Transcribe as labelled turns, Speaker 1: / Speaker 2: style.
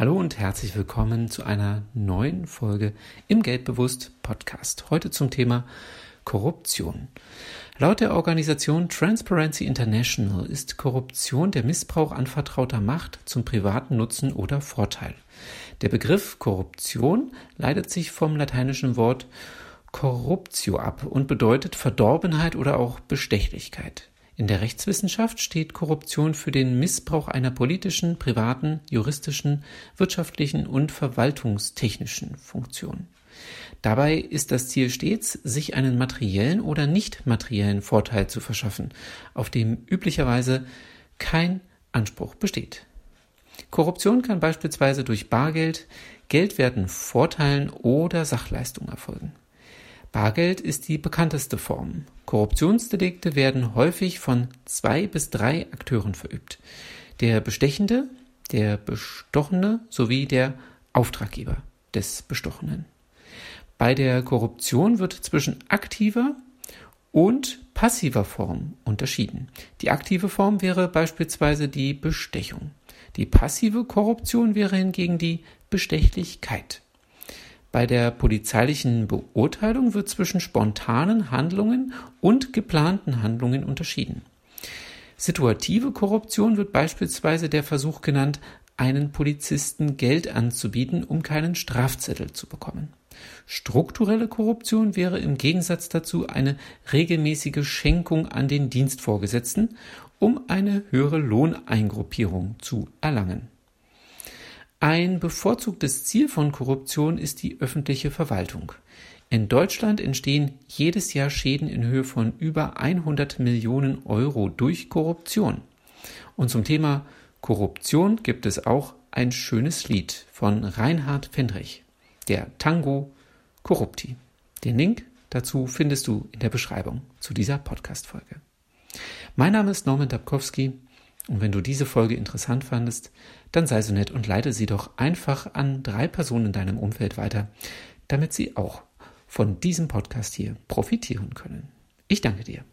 Speaker 1: Hallo und herzlich willkommen zu einer neuen Folge im Geldbewusst Podcast. Heute zum Thema Korruption. Laut der Organisation Transparency International ist Korruption der Missbrauch anvertrauter Macht zum privaten Nutzen oder Vorteil. Der Begriff Korruption leitet sich vom lateinischen Wort corruptio ab und bedeutet Verdorbenheit oder auch Bestechlichkeit. In der Rechtswissenschaft steht Korruption für den Missbrauch einer politischen, privaten, juristischen, wirtschaftlichen und verwaltungstechnischen Funktion. Dabei ist das Ziel stets, sich einen materiellen oder nicht materiellen Vorteil zu verschaffen, auf dem üblicherweise kein Anspruch besteht. Korruption kann beispielsweise durch Bargeld, geldwerten Vorteilen oder Sachleistung erfolgen. Bargeld ist die bekannteste Form. Korruptionsdelikte werden häufig von zwei bis drei Akteuren verübt. Der Bestechende, der Bestochene sowie der Auftraggeber des Bestochenen. Bei der Korruption wird zwischen aktiver und passiver Form unterschieden. Die aktive Form wäre beispielsweise die Bestechung. Die passive Korruption wäre hingegen die Bestechlichkeit. Bei der polizeilichen Beurteilung wird zwischen spontanen Handlungen und geplanten Handlungen unterschieden. Situative Korruption wird beispielsweise der Versuch genannt, einen Polizisten Geld anzubieten, um keinen Strafzettel zu bekommen. Strukturelle Korruption wäre im Gegensatz dazu eine regelmäßige Schenkung an den Dienstvorgesetzten, um eine höhere Lohneingruppierung zu erlangen. Ein bevorzugtes Ziel von Korruption ist die öffentliche Verwaltung. In Deutschland entstehen jedes Jahr Schäden in Höhe von über 100 Millionen Euro durch Korruption. Und zum Thema Korruption gibt es auch ein schönes Lied von Reinhard Fendrich, der Tango Corrupti. Den Link dazu findest du in der Beschreibung zu dieser Podcast-Folge. Mein Name ist Norman Dabkowski. Und wenn du diese Folge interessant fandest, dann sei so nett und leite sie doch einfach an drei Personen in deinem Umfeld weiter, damit sie auch von diesem Podcast hier profitieren können. Ich danke dir.